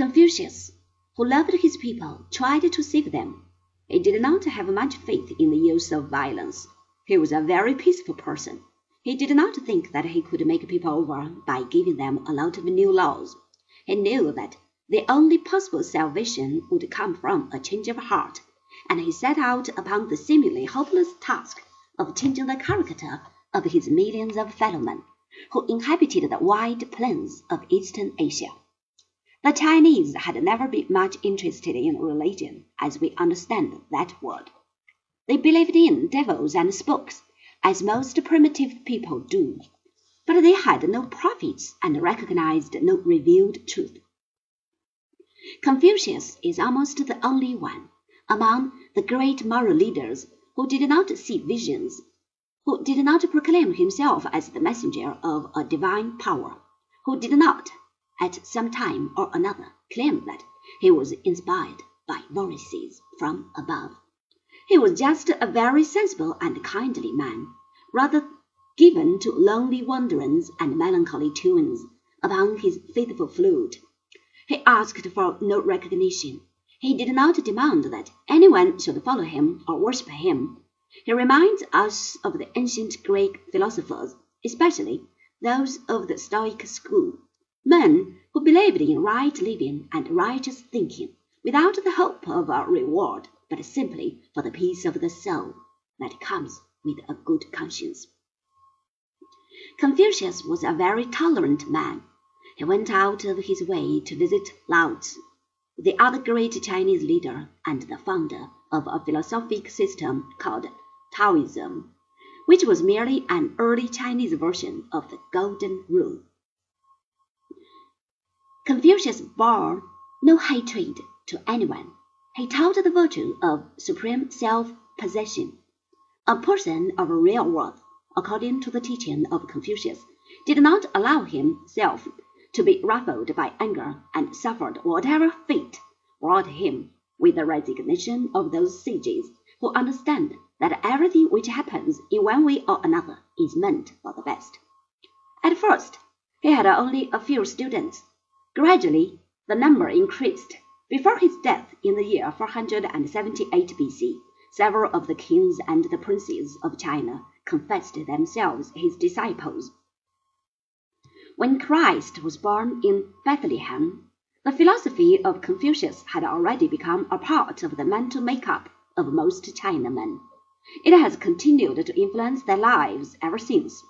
Confucius, who loved his people, tried to save them. He did not have much faith in the use of violence. He was a very peaceful person. He did not think that he could make people over by giving them a lot of new laws. He knew that the only possible salvation would come from a change of heart, and he set out upon the seemingly hopeless task of changing the character of his millions of fellowmen, who inhabited the wide plains of Eastern Asia. The Chinese had never been much interested in religion as we understand that word. They believed in devils and spooks, as most primitive people do, but they had no prophets and recognized no revealed truth. Confucius is almost the only one among the great moral leaders who did not see visions, who did not proclaim himself as the messenger of a divine power, who did not at some time or another claimed that he was inspired by voices from above. He was just a very sensible and kindly man, rather given to lonely wanderings and melancholy tunes upon his faithful flute. He asked for no recognition. He did not demand that anyone should follow him or worship him. He reminds us of the ancient Greek philosophers, especially those of the Stoic school men who believed in right living and righteous thinking without the hope of a reward, but simply for the peace of the soul that comes with a good conscience. Confucius was a very tolerant man. He went out of his way to visit Lao Tzu, the other great Chinese leader and the founder of a philosophic system called Taoism, which was merely an early Chinese version of the Golden Rule. Confucius bore no hatred to anyone. He taught the virtue of supreme self-possession. A person of real worth, according to the teaching of Confucius, did not allow himself to be ruffled by anger and suffered whatever fate brought him with the resignation of those sages who understand that everything which happens in one way or another is meant for the best. At first, he had only a few students Gradually the number increased. Before his death in the year 478 B.C., several of the kings and the princes of China confessed themselves his disciples. When Christ was born in Bethlehem, the philosophy of Confucius had already become a part of the mental makeup of most Chinamen. It has continued to influence their lives ever since.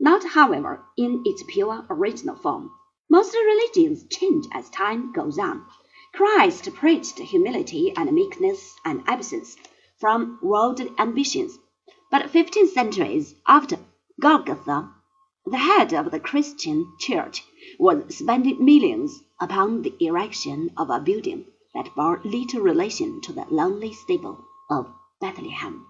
Not, however, in its pure original form. Most religions change as time goes on. Christ preached humility and meekness and absence from worldly ambitions. But fifteen centuries after Golgotha, the head of the Christian church was spending millions upon the erection of a building that bore little relation to the lonely stable of Bethlehem.